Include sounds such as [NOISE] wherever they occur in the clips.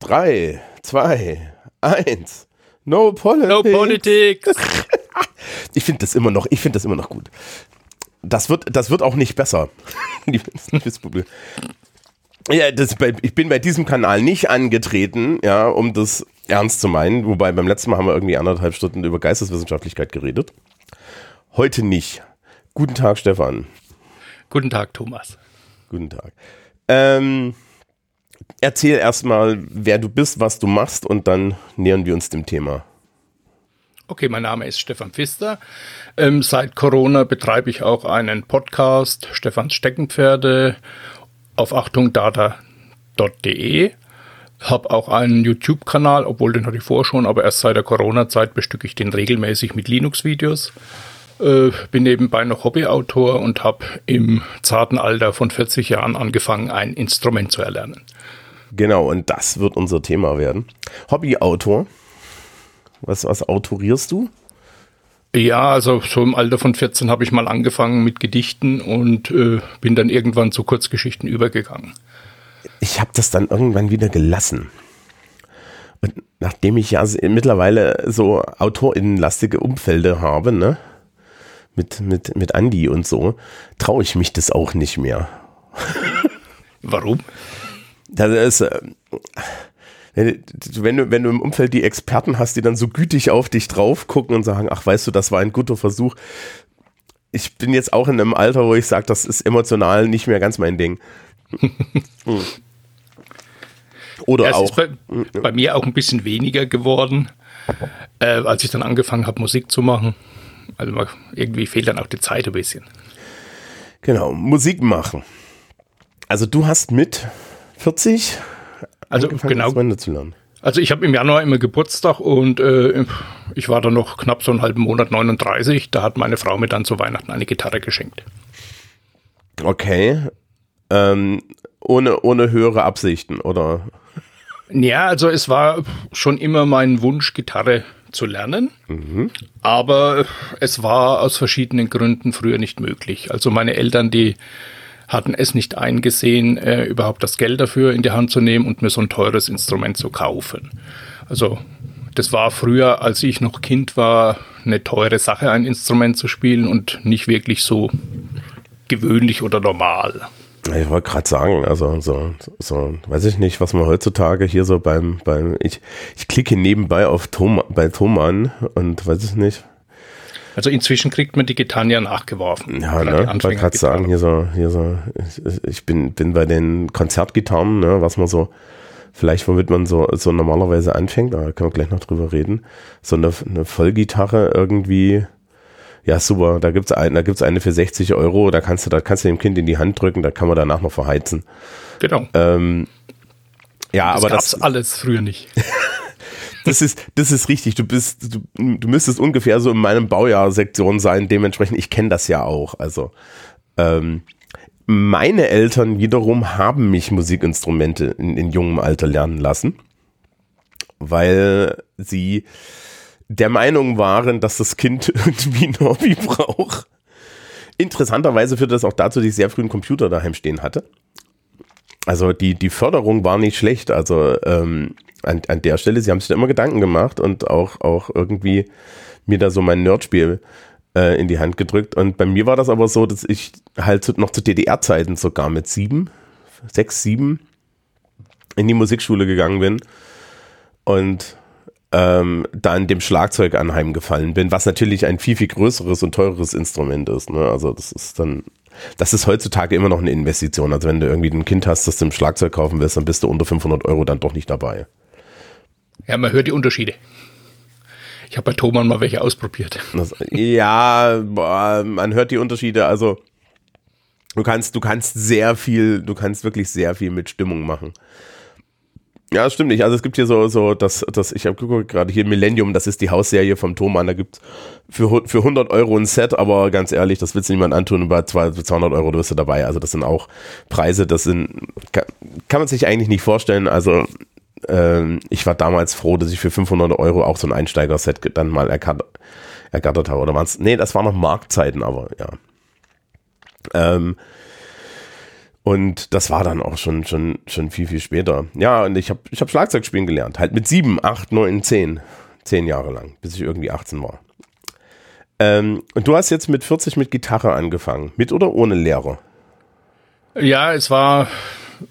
3, 2, 1. No politics. No politics. [LAUGHS] ich finde das immer noch, ich finde das immer noch gut. Das wird, das wird auch nicht besser. [LAUGHS] ja, das, ich bin bei diesem Kanal nicht angetreten, ja, um das ernst zu meinen. Wobei beim letzten Mal haben wir irgendwie anderthalb Stunden über Geisteswissenschaftlichkeit geredet. Heute nicht. Guten Tag, Stefan. Guten Tag, Thomas. Guten Tag. Ähm, erzähl erstmal, wer du bist, was du machst und dann nähern wir uns dem Thema. Okay, mein Name ist Stefan Pfister. Ähm, seit Corona betreibe ich auch einen Podcast, Stefans Steckenpferde, auf achtungdata.de. Habe auch einen YouTube-Kanal, obwohl den hatte ich vorher schon, aber erst seit der Corona-Zeit bestücke ich den regelmäßig mit Linux-Videos. Äh, bin nebenbei noch Hobbyautor und habe im zarten Alter von 40 Jahren angefangen, ein Instrument zu erlernen. Genau, und das wird unser Thema werden. Hobbyautor. Was, was autorierst du? Ja, also so im Alter von 14 habe ich mal angefangen mit Gedichten und äh, bin dann irgendwann zu Kurzgeschichten übergegangen. Ich habe das dann irgendwann wieder gelassen. Und nachdem ich ja mittlerweile so autorinnenlastige Umfelder habe, ne, mit, mit, mit Andi und so, traue ich mich das auch nicht mehr. Warum? Das ist, äh, wenn du, wenn du im Umfeld die Experten hast, die dann so gütig auf dich drauf gucken und sagen, ach, weißt du, das war ein guter Versuch. Ich bin jetzt auch in einem Alter, wo ich sage, das ist emotional nicht mehr ganz mein Ding. [LAUGHS] Oder ja, auch. Bei, bei, mir auch ein bisschen weniger geworden, äh, als ich dann angefangen habe, Musik zu machen. Also irgendwie fehlt dann auch die Zeit ein bisschen. Genau, Musik machen. Also du hast mit 40 also genau. zu lernen. Also ich habe im Januar immer Geburtstag und äh, ich war dann noch knapp so einen halben Monat 39. Da hat meine Frau mir dann zu Weihnachten eine Gitarre geschenkt. Okay. Ähm, ohne, ohne höhere Absichten, oder? Ja, also es war schon immer mein Wunsch, Gitarre zu lernen. Mhm. Aber es war aus verschiedenen Gründen früher nicht möglich. Also meine Eltern, die hatten es nicht eingesehen, äh, überhaupt das Geld dafür in die Hand zu nehmen und mir so ein teures Instrument zu kaufen. Also das war früher, als ich noch Kind war, eine teure Sache, ein Instrument zu spielen und nicht wirklich so gewöhnlich oder normal. Ich wollte gerade sagen, also so, so, weiß ich nicht, was man heutzutage hier so beim, beim, ich, ich klicke nebenbei auf Tom, bei Thomann und weiß ich nicht, also inzwischen kriegt man die Gitarren ja nachgeworfen. Ja, ne? Ich wollte gerade sagen, hier so, hier so, ich, ich, bin, bin bei den Konzertgitarren, ne, was man so, vielleicht womit man so, so normalerweise anfängt, da können wir gleich noch drüber reden. So eine, eine Vollgitarre irgendwie, ja super, da gibt's eine, da gibt's eine für 60 Euro, da kannst du, da kannst du dem Kind in die Hand drücken, da kann man danach noch verheizen. Genau. Ähm, ja, das aber gab's das alles früher nicht. [LAUGHS] das ist, das ist richtig. Du bist, du, du müsstest ungefähr so in meinem Baujahr-Sektion sein. Dementsprechend, ich kenne das ja auch. Also, ähm, meine Eltern wiederum haben mich Musikinstrumente in, in jungem Alter lernen lassen, weil sie der Meinung waren, dass das Kind [LAUGHS] irgendwie ein Hobby braucht. Interessanterweise führte das auch dazu, dass ich sehr früh einen Computer daheim stehen hatte. Also die, die Förderung war nicht schlecht. Also ähm, an, an der Stelle, sie haben sich da immer Gedanken gemacht und auch, auch irgendwie mir da so mein Nerdspiel äh, in die Hand gedrückt. Und bei mir war das aber so, dass ich halt noch zu DDR-Zeiten sogar mit sieben, sechs, sieben in die Musikschule gegangen bin und ähm, dann dem Schlagzeug anheimgefallen bin, was natürlich ein viel, viel größeres und teureres Instrument ist. Ne? Also das ist dann das ist heutzutage immer noch eine Investition. Also wenn du irgendwie ein Kind hast, das du ein Schlagzeug kaufen willst, dann bist du unter 500 Euro dann doch nicht dabei. Ja, man hört die Unterschiede. Ich habe bei Thomann mal welche ausprobiert. Das, ja, boah, man hört die Unterschiede. Also du kannst, du kannst sehr viel, du kannst wirklich sehr viel mit Stimmung machen. Ja, stimmt nicht. Also es gibt hier so, so das, das ich habe gerade hier Millennium, das ist die Hausserie vom Thomann. Da gibt für, für 100 Euro ein Set, aber ganz ehrlich, das willst du niemand antun. Bei 200 Euro wirst du dabei. Also das sind auch Preise, das sind, kann, kann man sich eigentlich nicht vorstellen. Also ähm, ich war damals froh, dass ich für 500 Euro auch so ein Einsteiger-Set dann mal ergattert, ergattert habe. Oder waren's? Nee, das war noch Marktzeiten, aber ja. Ähm, Und das war dann auch schon, schon, schon viel, viel später. Ja, und ich habe ich hab Schlagzeug spielen gelernt. Halt mit sieben, acht, neun, zehn. Zehn Jahre lang, bis ich irgendwie 18 war. Ähm, und du hast jetzt mit 40 mit Gitarre angefangen. Mit oder ohne Lehrer? Ja, es war,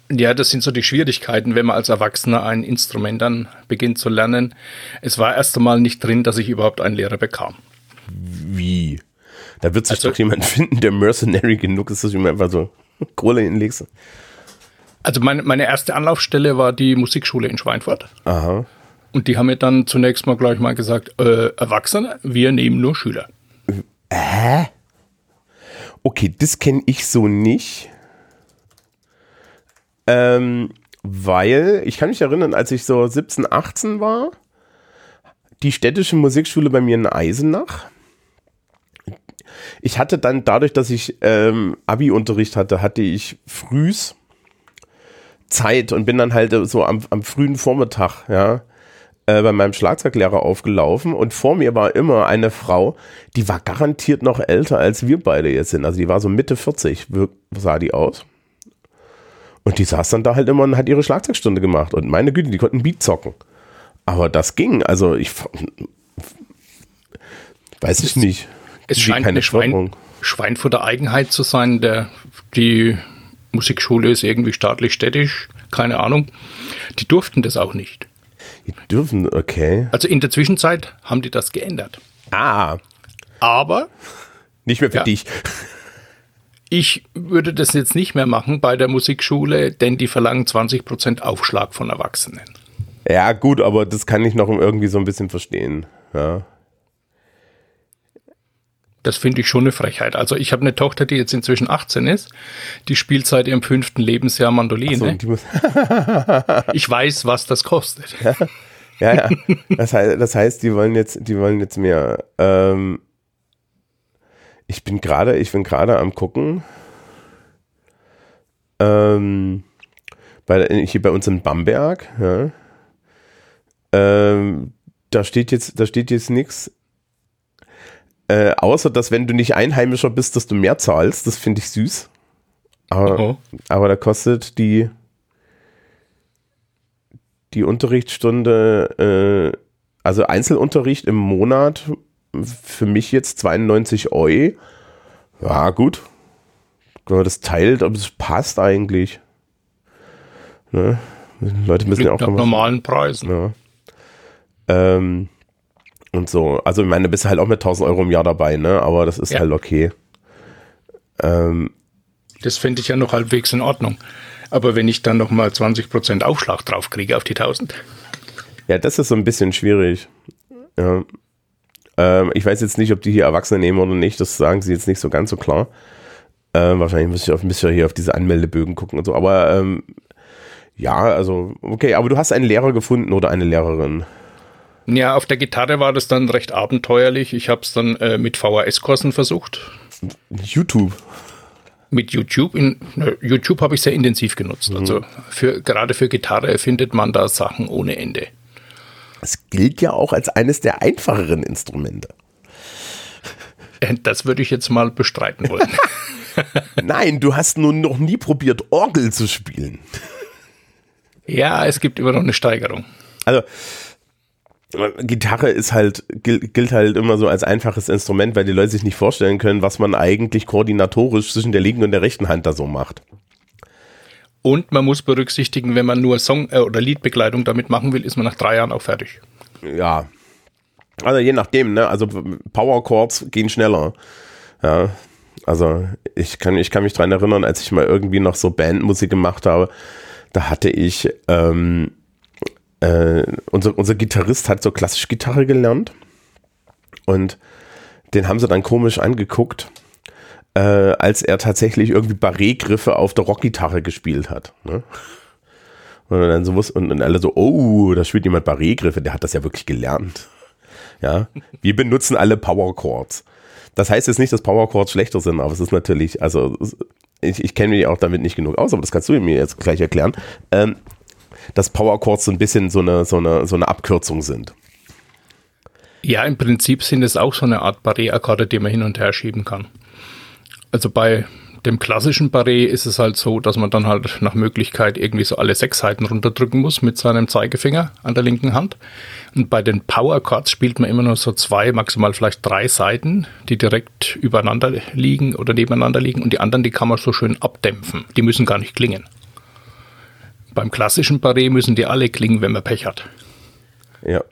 ja, das sind so die Schwierigkeiten, wenn man als Erwachsener ein Instrument dann beginnt zu lernen. Es war erst einmal nicht drin, dass ich überhaupt einen Lehrer bekam. Wie? Da wird sich also, doch jemand [LAUGHS] finden, der mercenary genug ist, dass ich mir einfach so [LAUGHS] Kohle hinlegst. Also meine, meine erste Anlaufstelle war die Musikschule in Schweinfurt. Aha. Und die haben mir dann zunächst mal gleich mal gesagt, äh, Erwachsene, wir nehmen nur Schüler. Hä? Okay, das kenne ich so nicht. Ähm, weil, ich kann mich erinnern, als ich so 17, 18 war, die städtische Musikschule bei mir in Eisenach. Ich hatte dann, dadurch, dass ich ähm, Abi-Unterricht hatte, hatte ich frühs Zeit und bin dann halt so am, am frühen Vormittag, ja, äh, bei meinem Schlagzeuglehrer aufgelaufen und vor mir war immer eine Frau, die war garantiert noch älter als wir beide jetzt sind. Also die war so Mitte 40, sah die aus. Und die saß dann da halt immer und hat ihre Schlagzeugstunde gemacht. Und meine Güte, die konnten Beat zocken. Aber das ging. Also ich weiß ich nicht. Es scheint keine eine Schwein, Schweinfurter Eigenheit zu sein. Der, die Musikschule ist irgendwie staatlich städtisch, keine Ahnung. Die durften das auch nicht. Die dürfen, okay. Also in der Zwischenzeit haben die das geändert. Ah. Aber. Nicht mehr für ja, dich. Ich würde das jetzt nicht mehr machen bei der Musikschule, denn die verlangen 20% Aufschlag von Erwachsenen. Ja, gut, aber das kann ich noch irgendwie so ein bisschen verstehen. Ja. Das finde ich schon eine Frechheit. Also ich habe eine Tochter, die jetzt inzwischen 18 ist, die spielt seit ihrem fünften Lebensjahr Mandoline. So, [LAUGHS] ich weiß, was das kostet. Ja, ja. ja. Das, heißt, das heißt, die wollen jetzt, die wollen jetzt mehr. Ähm, ich bin gerade, ich bin gerade am gucken. Ähm, bei, hier bei uns in Bamberg, ja. Ähm, da steht jetzt, da steht jetzt nichts. Äh, außer, dass wenn du nicht Einheimischer bist, dass du mehr zahlst. Das finde ich süß. Aber, aber da kostet die, die Unterrichtsstunde, äh, also Einzelunterricht im Monat für mich jetzt 92 Euro. Ja, gut. Wenn man das teilt, aber es passt eigentlich. Ne? Leute müssen ja auch. Nach normalen Preisen. Ja. Ähm, und so. Also, ich meine, du bist halt auch mit 1000 Euro im Jahr dabei, ne? Aber das ist ja. halt okay. Ähm, das finde ich ja noch halbwegs in Ordnung. Aber wenn ich dann nochmal 20% Aufschlag drauf kriege auf die 1000. Ja, das ist so ein bisschen schwierig. Ja. Ähm, ich weiß jetzt nicht, ob die hier Erwachsene nehmen oder nicht. Das sagen sie jetzt nicht so ganz so klar. Ähm, wahrscheinlich muss ich, auf, muss ich hier auf diese Anmeldebögen gucken und so. Aber ähm, ja, also, okay, aber du hast einen Lehrer gefunden oder eine Lehrerin. Ja, auf der Gitarre war das dann recht abenteuerlich. Ich habe es dann äh, mit VHS-Kursen versucht. YouTube. Mit YouTube. In, YouTube habe ich sehr intensiv genutzt. Mhm. Also für, gerade für Gitarre findet man da Sachen ohne Ende. Es gilt ja auch als eines der einfacheren Instrumente. Äh, das würde ich jetzt mal bestreiten wollen. [LAUGHS] [LAUGHS] Nein, du hast nun noch nie probiert, Orgel zu spielen. Ja, es gibt immer noch eine Steigerung. Also, Gitarre ist halt, gilt halt immer so als einfaches Instrument, weil die Leute sich nicht vorstellen können, was man eigentlich koordinatorisch zwischen der linken und der rechten Hand da so macht. Und man muss berücksichtigen, wenn man nur Song- äh, oder Liedbegleitung damit machen will, ist man nach drei Jahren auch fertig. Ja. Also je nachdem, ne? Also Power Chords gehen schneller. Ja. Also ich kann, ich kann mich dran erinnern, als ich mal irgendwie noch so Bandmusik gemacht habe, da hatte ich ähm, äh, unser, unser Gitarrist hat so klassisch Gitarre gelernt und den haben sie dann komisch angeguckt, äh, als er tatsächlich irgendwie Barré-Griffe auf der Rockgitarre gespielt hat. Ne? Und dann so und, und alle so, oh, da spielt jemand Barré-Griffe, der hat das ja wirklich gelernt. Ja, wir benutzen alle Power Chords. Das heißt jetzt nicht, dass Power Chords schlechter sind, aber es ist natürlich, also ich, ich kenne mich auch damit nicht genug aus, aber das kannst du mir jetzt gleich erklären. Ähm, dass Power Chords so ein bisschen so eine, so eine, so eine Abkürzung sind. Ja, im Prinzip sind es auch so eine Art Barré-Akkorde, die man hin und her schieben kann. Also bei dem klassischen Barré ist es halt so, dass man dann halt nach Möglichkeit irgendwie so alle sechs Seiten runterdrücken muss mit seinem Zeigefinger an der linken Hand. Und bei den Power Chords spielt man immer nur so zwei, maximal vielleicht drei Seiten, die direkt übereinander liegen oder nebeneinander liegen. Und die anderen, die kann man so schön abdämpfen. Die müssen gar nicht klingen. Beim klassischen Barré müssen die alle klingen, wenn man Pech hat. Ja.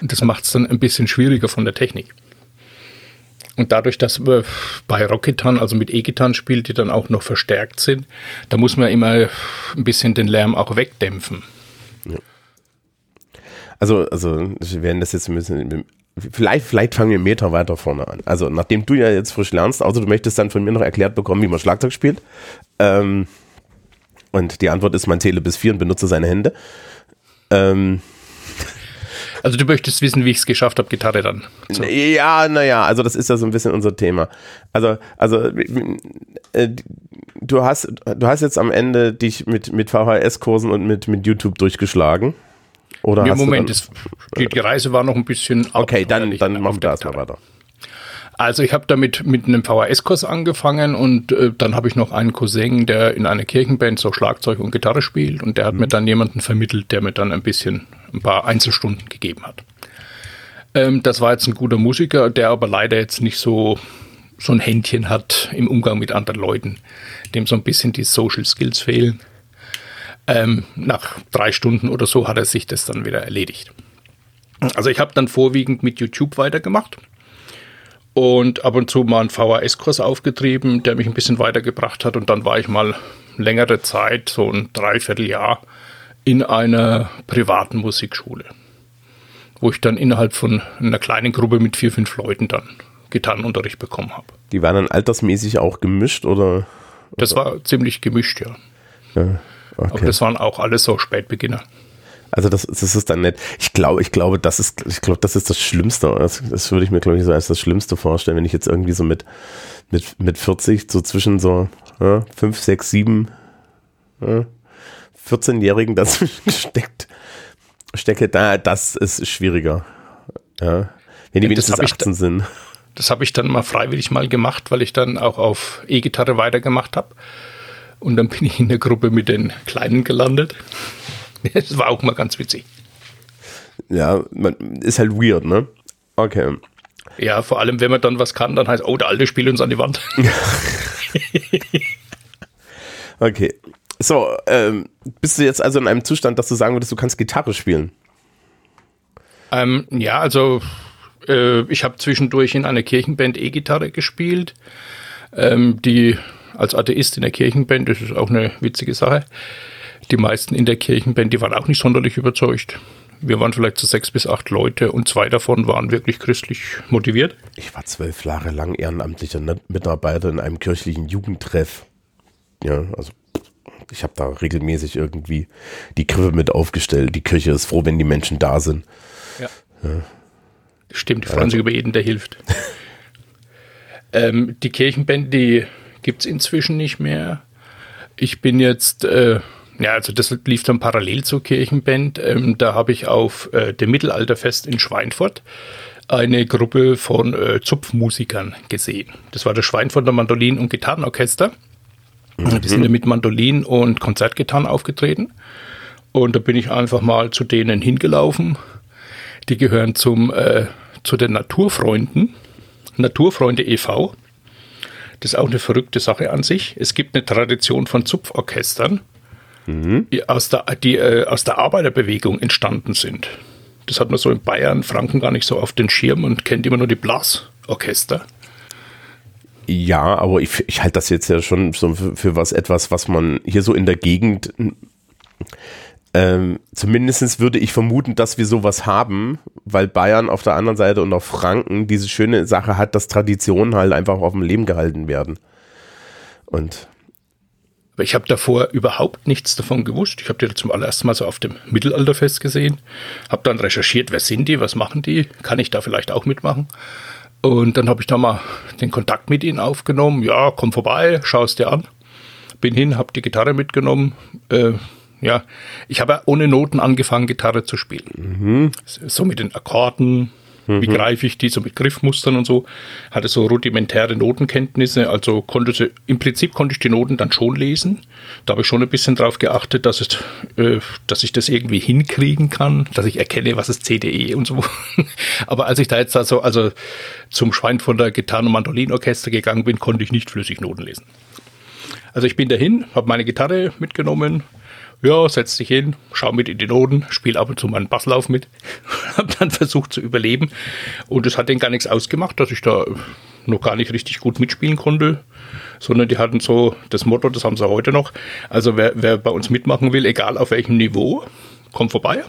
Und das macht es dann ein bisschen schwieriger von der Technik. Und dadurch, dass wir bei Rockgitarren, also mit E-Gitarren spielt, die dann auch noch verstärkt sind, da muss man immer ein bisschen den Lärm auch wegdämpfen. Ja. Also, also wir werden das jetzt ein bisschen. Vielleicht, vielleicht fangen wir einen Meter weiter vorne an. Also, nachdem du ja jetzt frisch lernst, also du möchtest dann von mir noch erklärt bekommen, wie man Schlagzeug spielt. Ähm, und die Antwort ist, man zähle bis vier und benutze seine Hände. Ähm, also du möchtest wissen, wie ich es geschafft habe, Gitarre dann. So. Ja, naja, also das ist ja so ein bisschen unser Thema. Also, also äh, du hast, du hast jetzt am Ende dich mit, mit VHS-Kursen und mit, mit YouTube durchgeschlagen. Oder nee, Moment, das, die, die, Reise war noch ein bisschen. Okay, dann, dann machen wir erstmal weiter. Also ich habe damit mit einem VHS-Kurs angefangen und äh, dann habe ich noch einen Cousin, der in einer Kirchenband so Schlagzeug und Gitarre spielt und der hat mhm. mir dann jemanden vermittelt, der mir dann ein bisschen ein paar Einzelstunden gegeben hat. Ähm, das war jetzt ein guter Musiker, der aber leider jetzt nicht so so ein Händchen hat im Umgang mit anderen Leuten, dem so ein bisschen die Social Skills fehlen. Ähm, nach drei Stunden oder so hat er sich das dann wieder erledigt. Also ich habe dann vorwiegend mit YouTube weitergemacht und ab und zu mal einen VHS-Kurs aufgetrieben, der mich ein bisschen weitergebracht hat. Und dann war ich mal längere Zeit, so ein Dreivierteljahr, in einer privaten Musikschule, wo ich dann innerhalb von einer kleinen Gruppe mit vier, fünf Leuten dann Gitarrenunterricht bekommen habe. Die waren dann altersmäßig auch gemischt oder? Das war ziemlich gemischt, ja. ja okay. Aber das waren auch alles so Spätbeginner. Also das, das ist dann nett. Ich glaube, ich glaube, das ist, ich glaube, das ist das Schlimmste. Das, das würde ich mir, glaube ich, so als das Schlimmste vorstellen, wenn ich jetzt irgendwie so mit, mit, mit 40, so zwischen so ja, 5, 6, 7, ja, 14-Jährigen dazwischen [LAUGHS] steckt, stecke, da, das ist schwieriger. Ja. Wenn die wenigstens 18 sind. Das habe ich dann mal freiwillig mal gemacht, weil ich dann auch auf E-Gitarre weitergemacht habe. Und dann bin ich in der Gruppe mit den Kleinen gelandet. [LAUGHS] Das war auch mal ganz witzig. Ja, man ist halt weird, ne? Okay. Ja, vor allem, wenn man dann was kann, dann heißt, oh, der Alte spielt uns an die Wand. [LAUGHS] okay. So, ähm, bist du jetzt also in einem Zustand, dass du sagen würdest, du kannst Gitarre spielen? Ähm, ja, also äh, ich habe zwischendurch in einer Kirchenband E-Gitarre gespielt. Ähm, die als Atheist in der Kirchenband, das ist auch eine witzige Sache. Die meisten in der Kirchenband, die waren auch nicht sonderlich überzeugt. Wir waren vielleicht so sechs bis acht Leute und zwei davon waren wirklich christlich motiviert. Ich war zwölf Jahre lang ehrenamtlicher Mitarbeiter in einem kirchlichen Jugendtreff. Ja, also ich habe da regelmäßig irgendwie die Krippe mit aufgestellt. Die Kirche ist froh, wenn die Menschen da sind. Ja. ja. Stimmt, die freuen also. sich über jeden, der hilft. [LAUGHS] ähm, die Kirchenband, die gibt es inzwischen nicht mehr. Ich bin jetzt äh, ja, also das lief dann parallel zur Kirchenband. Ähm, da habe ich auf äh, dem Mittelalterfest in Schweinfurt eine Gruppe von äh, Zupfmusikern gesehen. Das war das Schweinfurter Mandolin- und Gitarrenorchester. Mhm. Die sind ja mit Mandolin und Konzertgitarren aufgetreten. Und da bin ich einfach mal zu denen hingelaufen. Die gehören zum, äh, zu den Naturfreunden, Naturfreunde e.V. Das ist auch eine verrückte Sache an sich. Es gibt eine Tradition von Zupforchestern mhm. die, aus, der, die äh, aus der Arbeiterbewegung entstanden sind. Das hat man so in Bayern, Franken gar nicht so auf den Schirm und kennt immer nur die Blasorchester. Ja, aber ich, ich halte das jetzt ja schon so für, für, was etwas, was man hier so in der Gegend ähm, zumindest würde ich vermuten, dass wir sowas haben, weil Bayern auf der anderen Seite und auch Franken diese schöne Sache hat, dass Traditionen halt einfach auf dem Leben gehalten werden. Und ich habe davor überhaupt nichts davon gewusst. Ich habe die zum allerersten Mal so auf dem Mittelalterfest gesehen, habe dann recherchiert, wer sind die, was machen die, kann ich da vielleicht auch mitmachen. Und dann habe ich da mal den Kontakt mit ihnen aufgenommen. Ja, komm vorbei, schau es dir an. Bin hin, habe die Gitarre mitgenommen. Äh, ja, ich habe ohne Noten angefangen, Gitarre zu spielen. Mhm. So mit den Akkorden, Mhm. Wie greife ich die so mit Griffmustern und so? Hatte so rudimentäre Notenkenntnisse, also konnte sie, im Prinzip konnte ich die Noten dann schon lesen. Da habe ich schon ein bisschen drauf geachtet, dass, es, äh, dass ich das irgendwie hinkriegen kann, dass ich erkenne, was ist CDE und so. [LAUGHS] Aber als ich da jetzt also, also zum Schwein von der Gitarren- und Mandolinorchester gegangen bin, konnte ich nicht flüssig Noten lesen. Also ich bin dahin, habe meine Gitarre mitgenommen, ja, setz dich hin, schau mit in die Noten, spiel ab und zu mal einen Basslauf mit. [LAUGHS] hab dann versucht zu überleben. Und es hat denen gar nichts ausgemacht, dass ich da noch gar nicht richtig gut mitspielen konnte, sondern die hatten so das Motto, das haben sie heute noch. Also wer, wer bei uns mitmachen will, egal auf welchem Niveau, komm vorbei,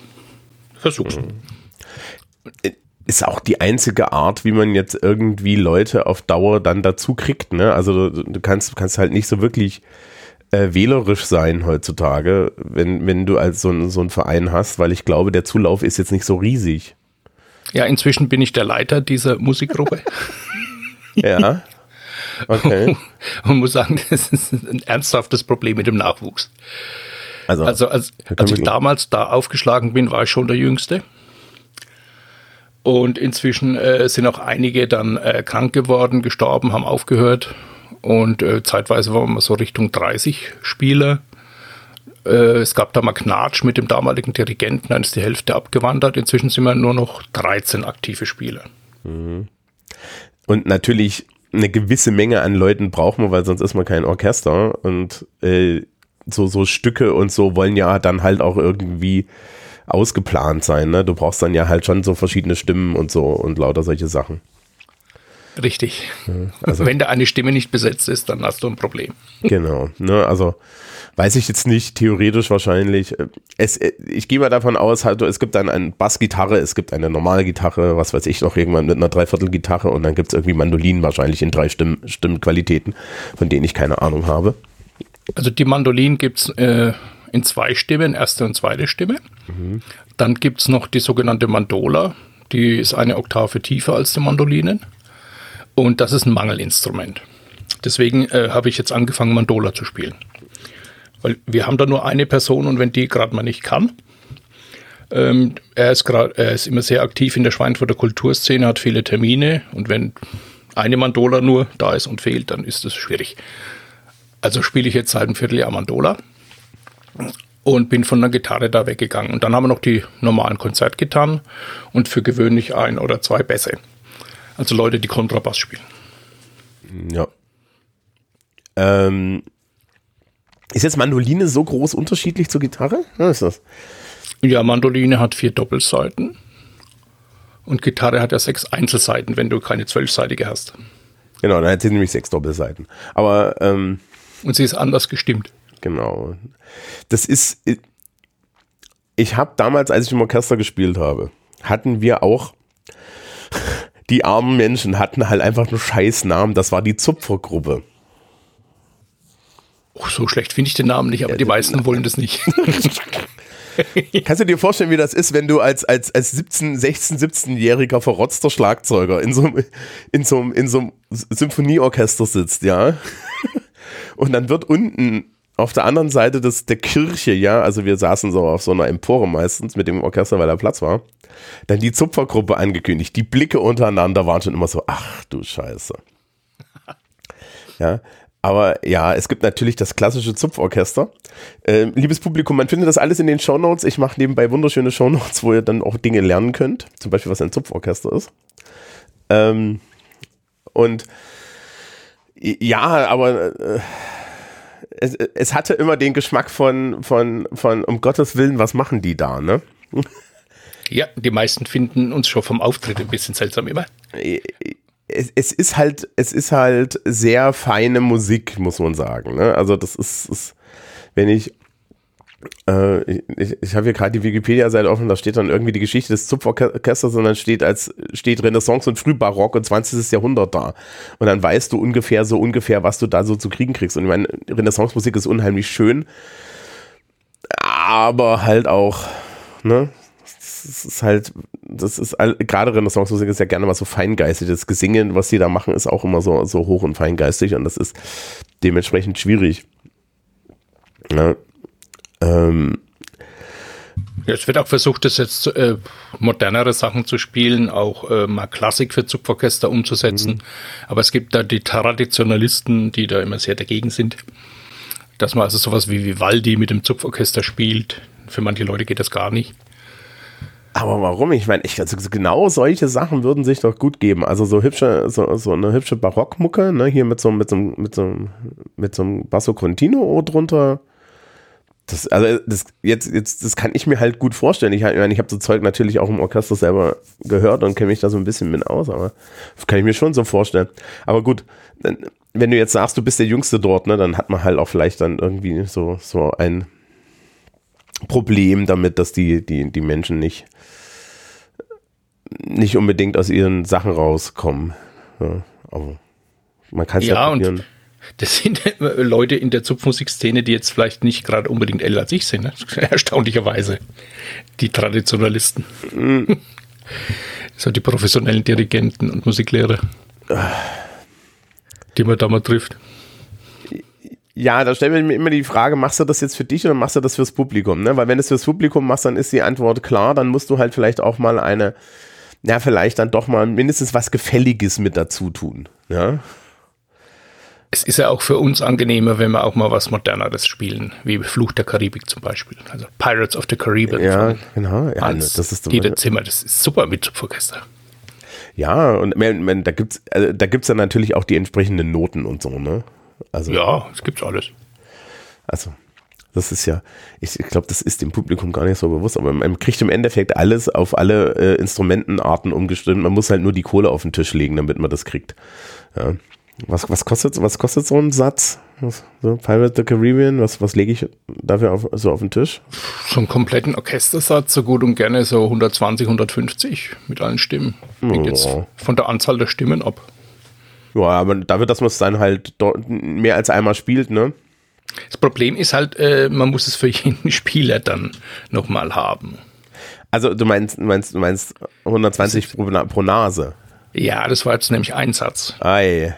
versuch's. Mhm. Ist auch die einzige Art, wie man jetzt irgendwie Leute auf Dauer dann dazu kriegt, ne? Also du, kannst, kannst halt nicht so wirklich äh, wählerisch sein heutzutage, wenn, wenn du als so, so einen Verein hast, weil ich glaube, der Zulauf ist jetzt nicht so riesig. Ja, inzwischen bin ich der Leiter dieser Musikgruppe. [LAUGHS] ja. Okay. [LAUGHS] Man muss sagen, das ist ein ernsthaftes Problem mit dem Nachwuchs. Also, also als, als ich damals da aufgeschlagen bin, war ich schon der Jüngste. Und inzwischen äh, sind auch einige dann äh, krank geworden, gestorben, haben aufgehört. Und äh, zeitweise waren wir so Richtung 30 Spieler. Äh, es gab da mal Knatsch mit dem damaligen Dirigenten, dann ist die Hälfte abgewandert. Inzwischen sind wir nur noch 13 aktive Spieler. Mhm. Und natürlich eine gewisse Menge an Leuten braucht man, weil sonst ist man kein Orchester. Und äh, so, so Stücke und so wollen ja dann halt auch irgendwie ausgeplant sein. Ne? Du brauchst dann ja halt schon so verschiedene Stimmen und so und lauter solche Sachen. Richtig. [LAUGHS] Also, Wenn da eine Stimme nicht besetzt ist, dann hast du ein Problem. Genau. Ne, also weiß ich jetzt nicht, theoretisch wahrscheinlich. Es, ich gehe mal davon aus, halt, es gibt dann eine Bassgitarre, es gibt eine normale Gitarre, was weiß ich noch, irgendwann mit einer Dreiviertelgitarre und dann gibt es irgendwie Mandolinen wahrscheinlich in drei Stimm, Stimmqualitäten, von denen ich keine Ahnung habe. Also die Mandolinen gibt es äh, in zwei Stimmen, erste und zweite Stimme. Mhm. Dann gibt es noch die sogenannte Mandola, die ist eine Oktave tiefer als die Mandolinen. Und das ist ein Mangelinstrument. Deswegen äh, habe ich jetzt angefangen, Mandola zu spielen. Weil wir haben da nur eine Person und wenn die gerade mal nicht kann, ähm, er, ist grad, er ist immer sehr aktiv in der Schweinfurter Kulturszene, hat viele Termine und wenn eine Mandola nur da ist und fehlt, dann ist das schwierig. Also spiele ich jetzt seit einem Vierteljahr Mandola und bin von der Gitarre da weggegangen. Und dann haben wir noch die normalen Konzertgitarren und für gewöhnlich ein oder zwei Bässe. Also Leute, die Kontrabass spielen. Ja. Ähm, ist jetzt Mandoline so groß unterschiedlich zur Gitarre? Was ist das? Ja, Mandoline hat vier Doppelseiten. Und Gitarre hat ja sechs Einzelseiten, wenn du keine zwölfseitige hast. Genau, dann hat sie nämlich sechs Doppelseiten. Aber ähm, und sie ist anders gestimmt. Genau. Das ist. Ich habe damals, als ich im Orchester gespielt habe, hatten wir auch die armen Menschen hatten halt einfach nur Scheißnamen. Das war die Zupfergruppe. Oh, so schlecht finde ich den Namen nicht, aber ja, die meisten wollen das nicht. [LAUGHS] [LAUGHS] Kannst du dir vorstellen, wie das ist, wenn du als, als, als 17, 16, 17-jähriger verrotzter Schlagzeuger in so, in, so, in so einem Symphonieorchester sitzt, ja? [LAUGHS] Und dann wird unten auf der anderen Seite des, der Kirche, ja, also wir saßen so auf so einer Empore meistens mit dem Orchester, weil da Platz war, dann die Zupfergruppe angekündigt. Die Blicke untereinander waren schon immer so, ach du Scheiße. Ja, aber ja, es gibt natürlich das klassische Zupforchester. Äh, liebes Publikum, man findet das alles in den Shownotes. Ich mache nebenbei wunderschöne Shownotes, wo ihr dann auch Dinge lernen könnt. Zum Beispiel, was ein Zupforchester ist. Ähm, und ja, aber äh, es, es hatte immer den Geschmack von, von, von, um Gottes Willen, was machen die da, ne? Ja, die meisten finden uns schon vom Auftritt ein bisschen seltsam immer. Es, es ist halt, es ist halt sehr feine Musik, muss man sagen. Ne? Also das ist, ist wenn ich äh, ich, ich habe hier gerade die Wikipedia-Seite offen, da steht dann irgendwie die Geschichte des Zupforchesters und dann steht als steht Renaissance und Frühbarock und 20. Jahrhundert da. Und dann weißt du ungefähr so ungefähr, was du da so zu kriegen kriegst. Und ich meine, Renaissance-Musik ist unheimlich schön, aber halt auch, ne? Das ist halt, das ist gerade Renaissance-Musik ist ja gerne mal so feingeistig. Das Gesingen, was die da machen, ist auch immer so, so hoch und feingeistig und das ist dementsprechend schwierig. Ja. Ähm, Ja, es wird auch versucht, das jetzt äh, modernere Sachen zu spielen, auch äh, mal Klassik für Zupforchester umzusetzen. Mhm. Aber es gibt da die Traditionalisten, die da immer sehr dagegen sind. Dass man also sowas wie Vivaldi mit dem Zupforchester spielt. Für manche Leute geht das gar nicht. Aber warum? Ich meine, ich, also genau solche Sachen würden sich doch gut geben. Also so hübsche, so, so eine hübsche Barockmucke, ne, hier mit so, mit so, mit so, mit so einem Basso Continuo drunter. Das, also das, jetzt, jetzt, das kann ich mir halt gut vorstellen. Ich, meine, ich habe so Zeug natürlich auch im Orchester selber gehört und kenne mich da so ein bisschen mit aus, aber das kann ich mir schon so vorstellen. Aber gut, wenn du jetzt sagst, du bist der Jüngste dort, ne, dann hat man halt auch vielleicht dann irgendwie so, so ein Problem damit, dass die, die, die Menschen nicht, nicht unbedingt aus ihren Sachen rauskommen. Ja, aber man kann es ja, ja probieren. Und das sind [LAUGHS] Leute in der Zupfmusikszene, die jetzt vielleicht nicht gerade unbedingt älter als ich sind, ne? [LAUGHS] erstaunlicherweise. Die Traditionalisten. Mm. [LAUGHS] so die professionellen Dirigenten und Musiklehrer, die man da mal trifft. Ja, da stellen wir mir immer die Frage, machst du das jetzt für dich oder machst du das fürs Publikum? Ne? Weil wenn du es fürs Publikum machst, dann ist die Antwort klar, dann musst du halt vielleicht auch mal eine, ja, vielleicht dann doch mal mindestens was Gefälliges mit dazu tun. Ja. Es ist ja auch für uns angenehmer, wenn wir auch mal was Moderneres spielen, wie Fluch der Karibik zum Beispiel. Also Pirates of the Caribbean. Ja, genau. Ja, das ist jeder Zimmer, das ist super mit Zupforchester. Ja, und man, da gibt es also, da gibt's dann natürlich auch die entsprechenden Noten und so, ne? Also, ja, es gibt alles. Also, das ist ja, ich, ich glaube, das ist dem Publikum gar nicht so bewusst, aber man kriegt im Endeffekt alles auf alle äh, Instrumentenarten umgestimmt. Man muss halt nur die Kohle auf den Tisch legen, damit man das kriegt. Ja. Was, was, kostet, was kostet so ein Satz? So Pirate the Caribbean, was, was lege ich dafür auf, so auf den Tisch? So einen kompletten Orchestersatz, so gut und gerne so 120, 150 mit allen Stimmen. Hängt oh. jetzt von der Anzahl der Stimmen ab. Ja, aber dafür, dass man es dann halt mehr als einmal spielt, ne? Das Problem ist halt, äh, man muss es für [LAUGHS] jeden Spieler dann nochmal haben. Also du meinst, meinst, du meinst 120 pro, pro, Nase? Ja, das war jetzt nämlich ein Satz. Ei.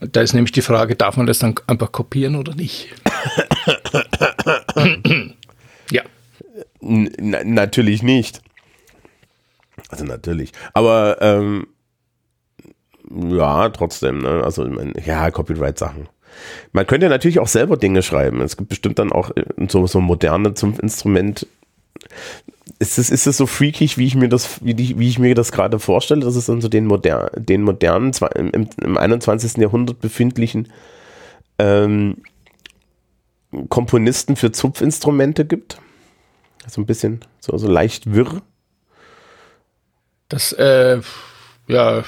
Und da ist nämlich die Frage, darf man das dann einfach kopieren oder nicht? [COUGHS] ja. N natürlich nicht. Also natürlich. Aber ähm, ja, trotzdem, ne? Also, ich mein, ja, Copyright-Sachen. Man könnte natürlich auch selber Dinge schreiben. Es gibt bestimmt dann auch äh, so, so moderne zum Instrument. Ist es, ist es so freakig, wie ich mir das, wie, die, wie ich mir das gerade vorstelle, dass es dann so den, moder den modernen, im, im 21. Jahrhundert befindlichen ähm, Komponisten für Zupfinstrumente gibt? So ein bisschen, so, so leicht wirr. Das, äh, ja,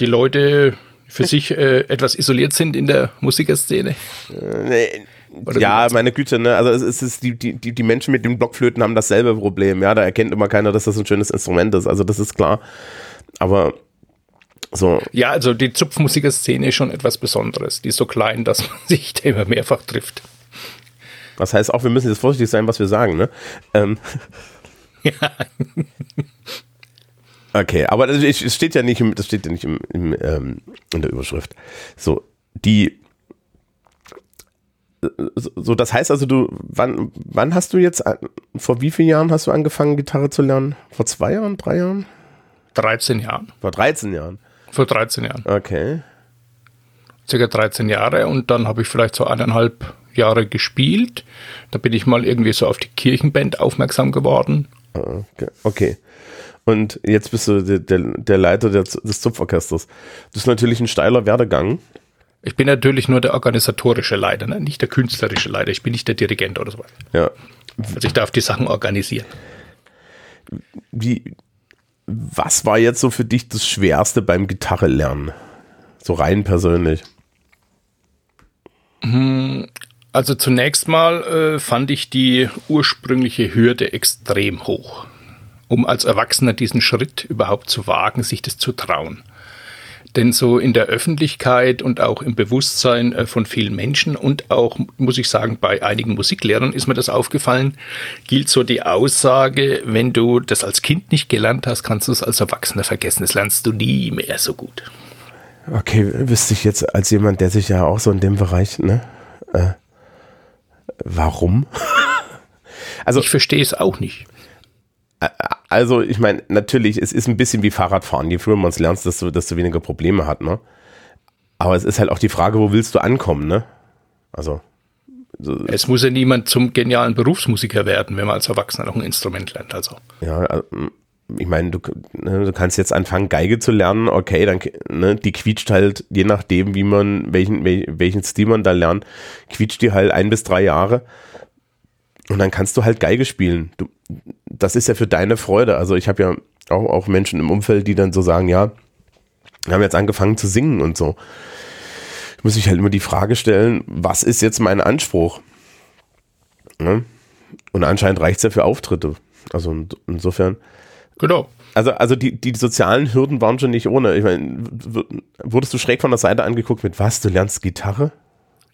die Leute für [LAUGHS] sich äh, etwas isoliert sind in der Musikerszene? Nee. Ja, meine Güte, ne? Also es ist die, die, die Menschen mit den Blockflöten haben dasselbe Problem, ja. Da erkennt immer keiner, dass das ein schönes Instrument ist. Also das ist klar. Aber so. Ja, also die Zupfmusikerszene ist schon etwas Besonderes. Die ist so klein, dass man [LAUGHS] sich da immer mehrfach trifft. Das heißt auch, wir müssen jetzt vorsichtig sein, was wir sagen, ne? Ähm. Ja. [LAUGHS] Okay, aber das steht ja nicht, im, das steht ja nicht im, im, ähm, in der Überschrift. So, die so, das heißt also, du, wann, wann hast du jetzt, vor wie vielen Jahren hast du angefangen, Gitarre zu lernen? Vor zwei Jahren, drei Jahren? 13 Jahren. Vor 13 Jahren? Vor 13 Jahren. Okay. Circa 13 Jahre und dann habe ich vielleicht so eineinhalb Jahre gespielt. Da bin ich mal irgendwie so auf die Kirchenband aufmerksam geworden. Ah, okay. okay und jetzt bist du der, der, der Leiter des, des Zupforchesters. Das ist natürlich ein steiler Werdegang. Ich bin natürlich nur der organisatorische Leiter, ne? nicht der künstlerische Leiter. Ich bin nicht der Dirigent oder so. Ja. Also ich darf die Sachen organisieren. Wie, was war jetzt so für dich das Schwerste beim Gitarre lernen? So rein persönlich. Hm, also zunächst mal äh, fand ich die ursprüngliche Hürde extrem hoch um als Erwachsener diesen Schritt überhaupt zu wagen, sich das zu trauen. Denn so in der Öffentlichkeit und auch im Bewusstsein äh, von vielen Menschen und auch, muss ich sagen, bei einigen Musiklehrern ist mir das aufgefallen, gilt so die Aussage, wenn du das als Kind nicht gelernt hast, kannst du es als Erwachsener vergessen. Das lernst du nie mehr so gut. Okay, wüsste ich jetzt als jemand, der sich ja auch so in dem Bereich, ne? Äh, warum? [LAUGHS] Also ich verstehe es auch nicht. Also ich meine, natürlich, es ist ein bisschen wie Fahrradfahren. Je früher man es lernt, desto, desto weniger Probleme hat, ne? Aber es ist halt auch die Frage, wo willst du ankommen, ne? Also. So es muss ja niemand zum genialen Berufsmusiker werden, wenn man als Erwachsener noch ein Instrument lernt, also. Ja, äh, ich meine, du, ne, du kannst jetzt anfangen, Geige zu lernen, okay, dann, ne, die quietscht halt, je nachdem, wie man, welchen, welchen Stil man da lernt, quietscht die halt ein bis drei Jahre. Und dann kannst du halt Geige spielen. Du, das ist ja für deine Freude. Also ich habe ja auch, auch Menschen im Umfeld, die dann so sagen, ja, wir haben jetzt angefangen zu singen und so. Ich muss mich halt immer die Frage stellen, was ist jetzt mein Anspruch? Ne? Und anscheinend reicht es ja für Auftritte. Also insofern. Genau. Also, also die, die sozialen Hürden waren schon nicht ohne. Ich meine, wurdest du schräg von der Seite angeguckt mit was? Du lernst Gitarre?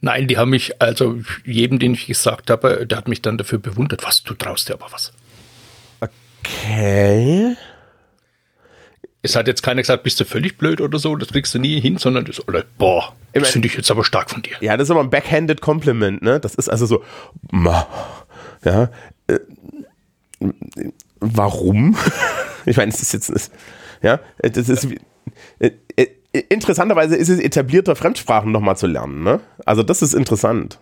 Nein, die haben mich, also jedem, den ich gesagt habe, der hat mich dann dafür bewundert. Was, du traust dir aber was. Okay. Es hat jetzt keiner gesagt, bist du völlig blöd oder so, das kriegst du nie hin, sondern das, oder, boah, das finde ich jetzt aber stark von dir. Ja, das ist aber ein backhanded Compliment, ne? Das ist also so, ja, äh, warum? [LAUGHS] ich meine, es ist jetzt, ja, das ist, äh, äh, interessanterweise ist es etablierter, Fremdsprachen nochmal zu lernen, ne? Also das ist interessant.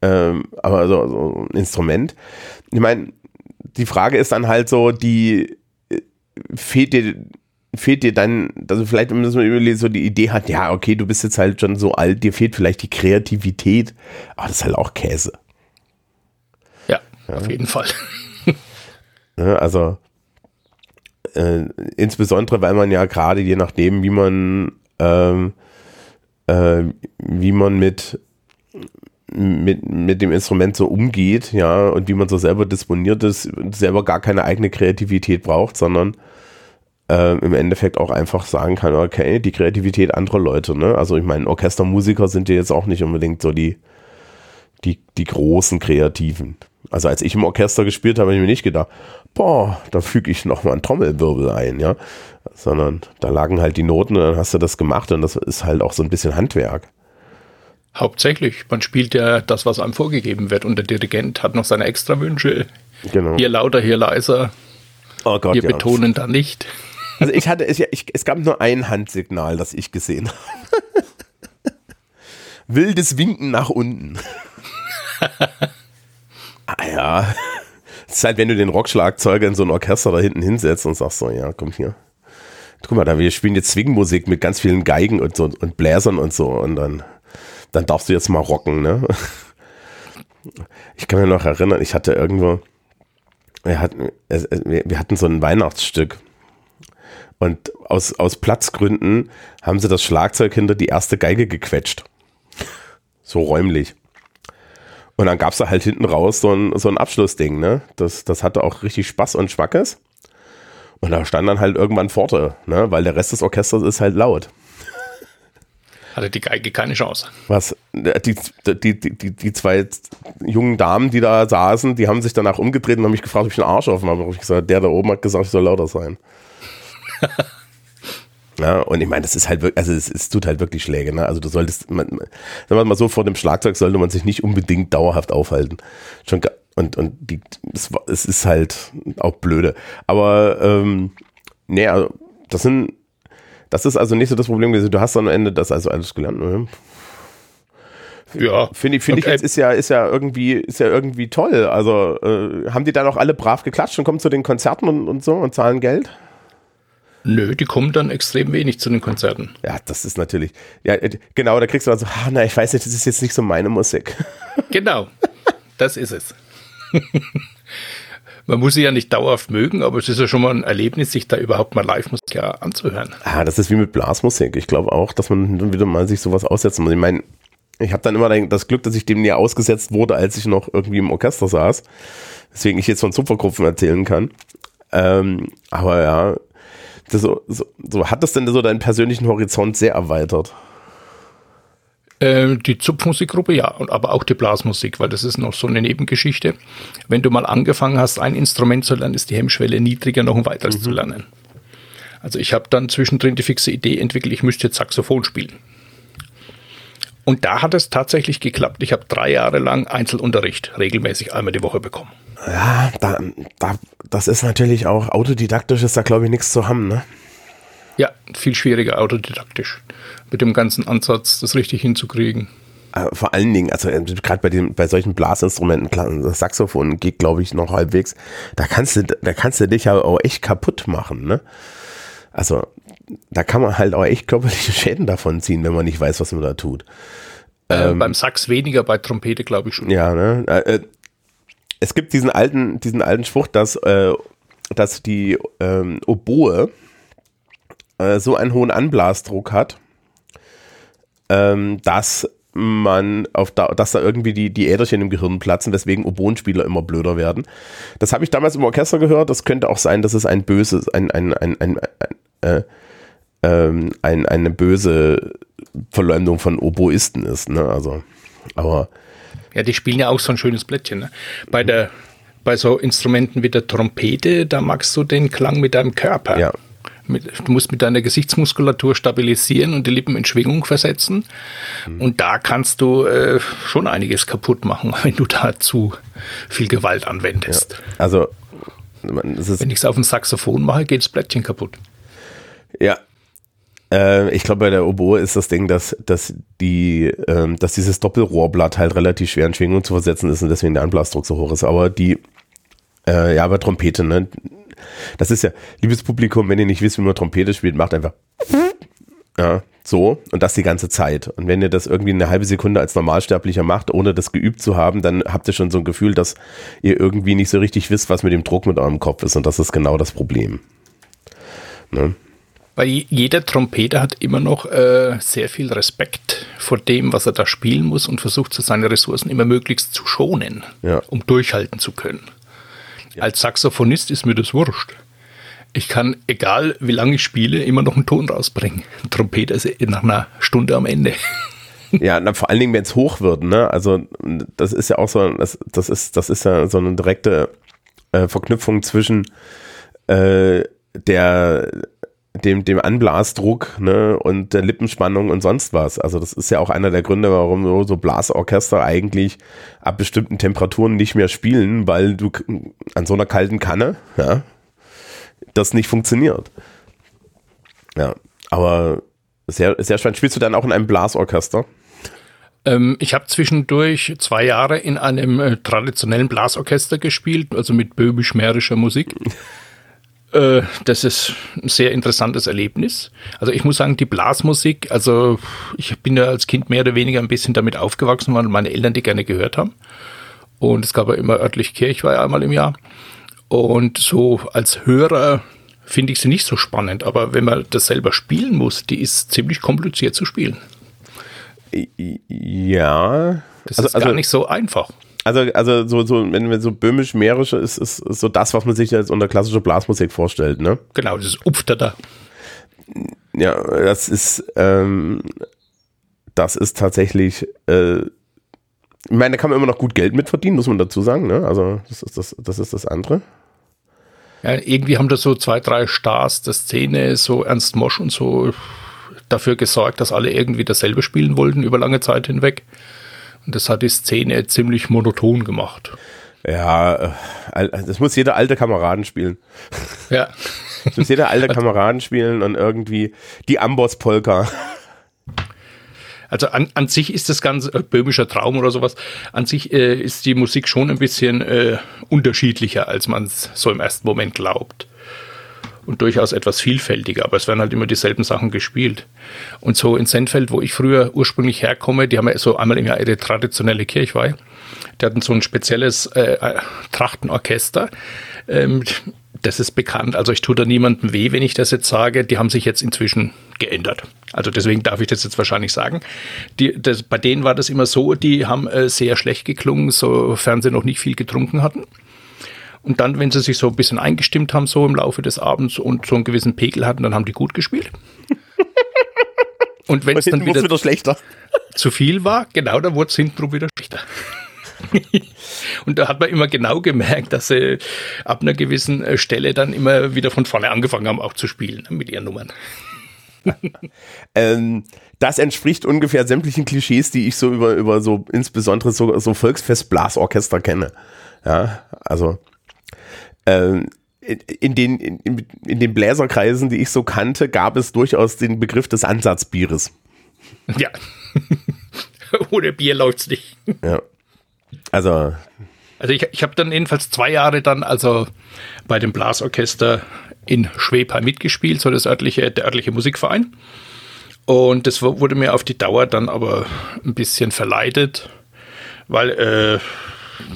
Ähm, aber so, so ein Instrument. Ich meine, die Frage ist dann halt so, die fehlt dir fehlt dir dann, also vielleicht müssen wir überlegen, so die Idee hat, ja, okay, du bist jetzt halt schon so alt, dir fehlt vielleicht die Kreativität, aber das ist halt auch Käse. Ja, ja. auf jeden Fall. ja, [LAUGHS] also äh, insbesondere, weil man ja gerade je nachdem, wie man ähm, äh, wie man mit mit, mit dem Instrument so umgeht, ja, und wie man so selber disponiert ist, selber gar keine eigene Kreativität braucht, sondern äh, im Endeffekt auch einfach sagen kann, okay, die Kreativität anderer Leute, ne? Also ich meine, Orchestermusiker sind ja jetzt auch nicht unbedingt so die, die, die großen Kreativen. Also als ich im Orchester gespielt habe, habe ich mir nicht gedacht, boah, da füge ich nochmal einen Trommelwirbel ein, ja. Sondern da lagen halt die Noten und dann hast du das gemacht und das ist halt auch so ein bisschen Handwerk. Hauptsächlich. Man spielt ja das, was einem vorgegeben wird und der Dirigent hat noch seine Extrawünsche. Genau. Hier lauter, hier leiser. Oh Gott, Wir ja. betonen da nicht. Also ich hatte, es, ich, es gab nur ein Handsignal, das ich gesehen habe. [LAUGHS] Wildes Winken nach unten. [LAUGHS] ah ja. Das ist halt, wenn du den Rockschlagzeuger in so ein Orchester da hinten hinsetzt und sagst so, ja, komm hier. Guck mal, da wir spielen jetzt Swingmusik mit ganz vielen Geigen und so und Bläsern und so und dann, dann darfst du jetzt mal rocken, ne? Ich kann mir noch erinnern, ich hatte irgendwo, wir hatten, wir hatten so ein Weihnachtsstück und aus, aus Platzgründen haben sie das Schlagzeug hinter die erste Geige gequetscht. So räumlich. Und dann gab es da halt hinten raus so ein, so ein Abschlussding, ne? Das, das hatte auch richtig Spaß und Schmackes. Und da stand dann halt irgendwann Pforte, ne? Weil der Rest des Orchesters ist halt laut. Hatte die Geige keine Chance. Was? Die, die, die, die, zwei jungen Damen, die da saßen, die haben sich danach umgedreht und haben mich gefragt, ob ich einen Arsch offen habe. Und ich gesagt, der da oben hat gesagt, ich soll lauter sein. [LAUGHS] Ja, und ich meine, das ist halt wirklich, also es, es, tut halt wirklich Schläge, ne? Also du solltest, man, sagen wir mal so, vor dem Schlagzeug sollte man sich nicht unbedingt dauerhaft aufhalten. Schon, und, und die, es, es ist halt auch blöde. Aber ähm, nee, also das sind, das ist also nicht so das Problem gewesen. Du hast am Ende das also alles gelernt, ne? Ja. Finde ich, finde okay. ich jetzt ist ja, ist ja irgendwie, ist ja irgendwie toll. Also, äh, haben die dann auch alle brav geklatscht und kommen zu den Konzerten und, und so und zahlen Geld? Nö, die kommen dann extrem wenig zu den Konzerten. Ja, das ist natürlich. Ja, äh, genau, da kriegst du dann so, ah, na, ich weiß nicht, das ist jetzt nicht so meine Musik. [LAUGHS] Genau, das ist es. Man muss sie ja nicht dauerhaft mögen, aber es ist ja schon mal ein Erlebnis, sich da überhaupt mal Live-Musik ja anzuhören. Ah, das ist wie mit Blasmusik. Ich glaube auch, dass man wieder mal sich sowas aussetzen muss. Ich meine, ich habe dann immer das Glück, dass ich dem nie ausgesetzt wurde, als ich noch irgendwie im Orchester saß. Deswegen ich jetzt von Zupferkupfen erzählen kann. Ähm, aber ja, so, so, so, hat das denn so deinen persönlichen Horizont sehr erweitert? Ähm, die Zupfmusikgruppe ja, und aber auch die Blasmusik, weil das ist noch so eine Nebengeschichte. Wenn du mal angefangen hast, ein Instrument zu lernen, ist die Hemmschwelle niedriger, noch ein weiteres mhm. zu lernen. Also ich habe dann zwischendrin die fixe Idee entwickelt, ich müsste jetzt Saxophon spielen. Und da hat es tatsächlich geklappt. Ich habe drei Jahre lang Einzelunterricht regelmäßig einmal die Woche bekommen. Ja, da, da, das ist natürlich auch autodidaktisch, ist da glaube ich nichts zu haben, ne? Ja, viel schwieriger autodidaktisch. Mit dem ganzen Ansatz, das richtig hinzukriegen. Äh, vor allen Dingen, also äh, gerade bei den, bei solchen Blasinstrumenten, das Saxophon geht, glaube ich, noch halbwegs. Da kannst du, da kannst du dich ja auch echt kaputt machen, ne? Also, da kann man halt auch echt körperliche Schäden davon ziehen, wenn man nicht weiß, was man da tut. Äh, ähm, beim Sax weniger, bei Trompete glaube ich schon. Ja, ne? Äh, äh, es gibt diesen alten, diesen alten Spruch, dass, äh, dass die ähm, Oboe äh, so einen hohen Anblasdruck hat, ähm, dass man auf da, dass da irgendwie die, die Äderchen im Gehirn platzen, weswegen Oboenspieler immer blöder werden. Das habe ich damals im Orchester gehört. Das könnte auch sein, dass es ein böses, ein, ein, ein, ein, ein, äh, ähm, ein eine böse Verleumdung von Oboisten ist. Ne? Also, aber ja, die spielen ja auch so ein schönes Blättchen. Ne? Bei der bei so Instrumenten wie der Trompete, da magst du den Klang mit deinem Körper. Ja. Mit, du musst mit deiner Gesichtsmuskulatur stabilisieren und die Lippen in Schwingung versetzen. Mhm. Und da kannst du äh, schon einiges kaputt machen, [LAUGHS] wenn du da zu viel Gewalt anwendest. Ja. Also, wenn ich es auf dem Saxophon mache, geht das Blättchen kaputt. Ja, äh, ich glaube, bei der Oboe ist das Ding, dass, dass, die, ähm, dass dieses Doppelrohrblatt halt relativ schwer in Schwingung zu versetzen ist und deswegen der Anblasdruck so hoch ist. Aber die, äh, ja, bei Trompete, ne? Das ist ja, liebes Publikum, wenn ihr nicht wisst, wie man Trompete spielt, macht einfach [LAUGHS] ja, so und das die ganze Zeit. Und wenn ihr das irgendwie eine halbe Sekunde als Normalsterblicher macht, ohne das geübt zu haben, dann habt ihr schon so ein Gefühl, dass ihr irgendwie nicht so richtig wisst, was mit dem Druck mit eurem Kopf ist. Und das ist genau das Problem. Ne? Weil jeder Trompeter hat immer noch äh, sehr viel Respekt vor dem, was er da spielen muss und versucht, seine Ressourcen immer möglichst zu schonen, ja. um durchhalten zu können. Ja. Als Saxophonist ist mir das wurscht. Ich kann, egal wie lange ich spiele, immer noch einen Ton rausbringen. Ein Trompeter ist nach einer Stunde am Ende. [LAUGHS] Ja, na, vor allen Dingen, wenn es hoch wird, ne? Also das ist ja auch so, das, das ist, das ist ja so eine direkte äh, Verknüpfung zwischen äh, der dem, dem Anblasdruck ne, und der Lippenspannung und sonst was. Also das ist ja auch einer der Gründe, warum so Blasorchester eigentlich ab bestimmten Temperaturen nicht mehr spielen, weil du an so einer kalten Kanne, ja, das nicht funktioniert. Ja, aber sehr, sehr spannend. Spielst du dann auch in einem Blasorchester? Ähm, ich habe zwischendurch zwei Jahre in einem äh, traditionellen Blasorchester gespielt, also mit böhmisch-mährischer Musik. Äh, das ist ein sehr interessantes Erlebnis. Also ich muss sagen, die Blasmusik, also ich bin ja als Kind mehr oder weniger ein bisschen damit aufgewachsen, weil meine Eltern die gerne gehört haben. Und es gab ja immer örtlich Kirchweih einmal im Jahr. Und so als Hörer finde ich sie nicht so spannend, aber wenn man das selber spielen muss, die ist ziemlich kompliziert zu spielen. Ja. Das also, ist gar also, nicht so einfach. Also, also so, so, wenn wir so böhmisch-mährische ist, ist, ist so das, was man sich jetzt unter klassischer Blasmusik vorstellt, ne? Genau, das ist da. Ja, das ist, ähm, das ist tatsächlich, äh, ich meine, da kann man immer noch gut Geld mit verdienen, muss man dazu sagen, ne? Also, das ist das, das ist das andere. Ja, irgendwie haben da so zwei, drei Stars der Szene, so Ernst Mosch und so, dafür gesorgt, dass alle irgendwie dasselbe spielen wollten über lange Zeit hinweg. Und das hat die Szene ziemlich monoton gemacht. Ja, äh, das muss jeder alte Kameraden spielen. Ja. [LAUGHS] Das muss jeder alte Kameraden spielen und irgendwie die Amboss-Polka. Also an, an sich ist das ganze äh, böhmischer Traum oder sowas, an sich äh, ist die Musik schon ein bisschen äh, unterschiedlicher, als man es so im ersten Moment glaubt und durchaus etwas vielfältiger, aber es werden halt immer dieselben Sachen gespielt. Und so in Sennfeld, wo ich früher ursprünglich herkomme, die haben ja so einmal im Jahr ihre traditionelle Kirchweih. Die hatten so ein spezielles äh, äh, Trachtenorchester. Ähm, das ist bekannt. Also ich tue da niemandem weh, wenn ich das jetzt sage. Die haben sich jetzt inzwischen geändert. Also deswegen darf ich das jetzt wahrscheinlich sagen. Die, das, bei denen war das immer so, die haben äh, sehr schlecht geklungen, sofern sie noch nicht viel getrunken hatten. Und dann, wenn sie sich so ein bisschen eingestimmt haben, so im Laufe des Abends und so einen gewissen Pegel hatten, dann haben die gut gespielt. Und wenn es dann wieder, wieder schlechter. zu viel war, genau, dann wurde es hintenrum wieder schlechter. [LAUGHS] und da hat man immer genau gemerkt, dass sie ab einer gewissen äh, Stelle dann immer wieder von vorne angefangen haben, auch zu spielen mit ihren Nummern. [LAUGHS] ähm, das entspricht ungefähr sämtlichen Klischees, die ich so über, über so insbesondere so, so Volksfestblasorchester kenne. Ja, also ähm, in, in, den, in, in den Bläserkreisen, die ich so kannte, gab es durchaus den Begriff des Ansatzbieres. Ja. [LAUGHS] Ohne Bier läuft's nicht. Ja. Also. Also ich, ich habe dann jedenfalls zwei Jahre dann also bei dem Blasorchester in Schwebheim mitgespielt, so das örtliche, der örtliche Musikverein. Und das wurde mir auf die Dauer dann aber ein bisschen verleidet, weil äh,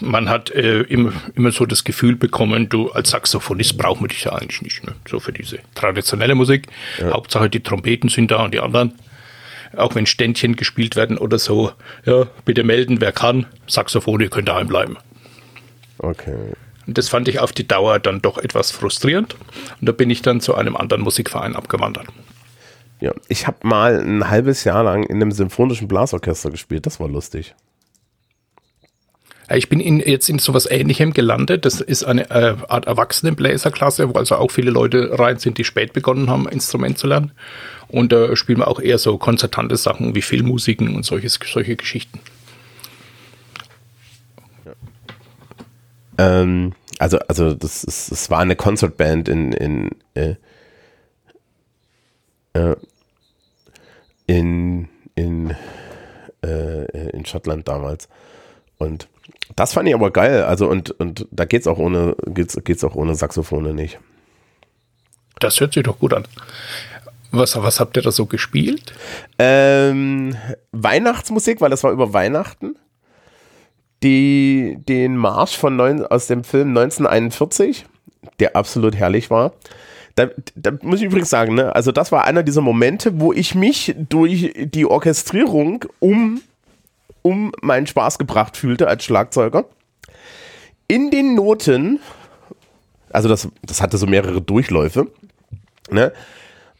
man hat äh, immer, immer so das Gefühl bekommen, du als Saxophonist braucht man dich ja eigentlich nicht. Ne? So für diese traditionelle Musik. Ja. Hauptsache die Trompeten sind da und die anderen. Auch wenn Ständchen gespielt werden oder so. Ja, bitte melden, wer kann. Saxophon, ihr könnt daheim bleiben. Okay. Und das fand ich auf die Dauer dann doch etwas frustrierend. Und da bin ich dann zu einem anderen Musikverein abgewandert. Ja, ich habe mal ein halbes Jahr lang in einem symphonischen Blasorchester gespielt. Das war lustig. Ich bin in, jetzt in sowas Ähnlichem gelandet. Das ist eine äh, Art Erwachsenenbläserklasse, wo also auch viele Leute rein sind, die spät begonnen haben, Instrument zu lernen. Und da äh, spielen wir auch eher so konzertante Sachen wie Filmmusiken und solches, solche Geschichten. Ähm, also, also das, ist, das war eine Concertband in, in, äh, äh, in, in, äh, in Schottland damals. Und das fand ich aber geil. Also und, und da geht's auch ohne, geht's, geht's auch ohne Saxophone nicht. Das hört sich doch gut an. Was, was habt ihr da so gespielt? Ähm, Weihnachtsmusik, weil das war über Weihnachten. Die, den Marsch von neun, aus dem Film 1941, der absolut herrlich war. Da, da muss ich übrigens sagen, ne, also das war einer dieser Momente, wo ich mich durch die Orchestrierung um um meinen Spaß gebracht fühlte als Schlagzeuger. In den Noten, also das, das hatte so mehrere Durchläufe, ne?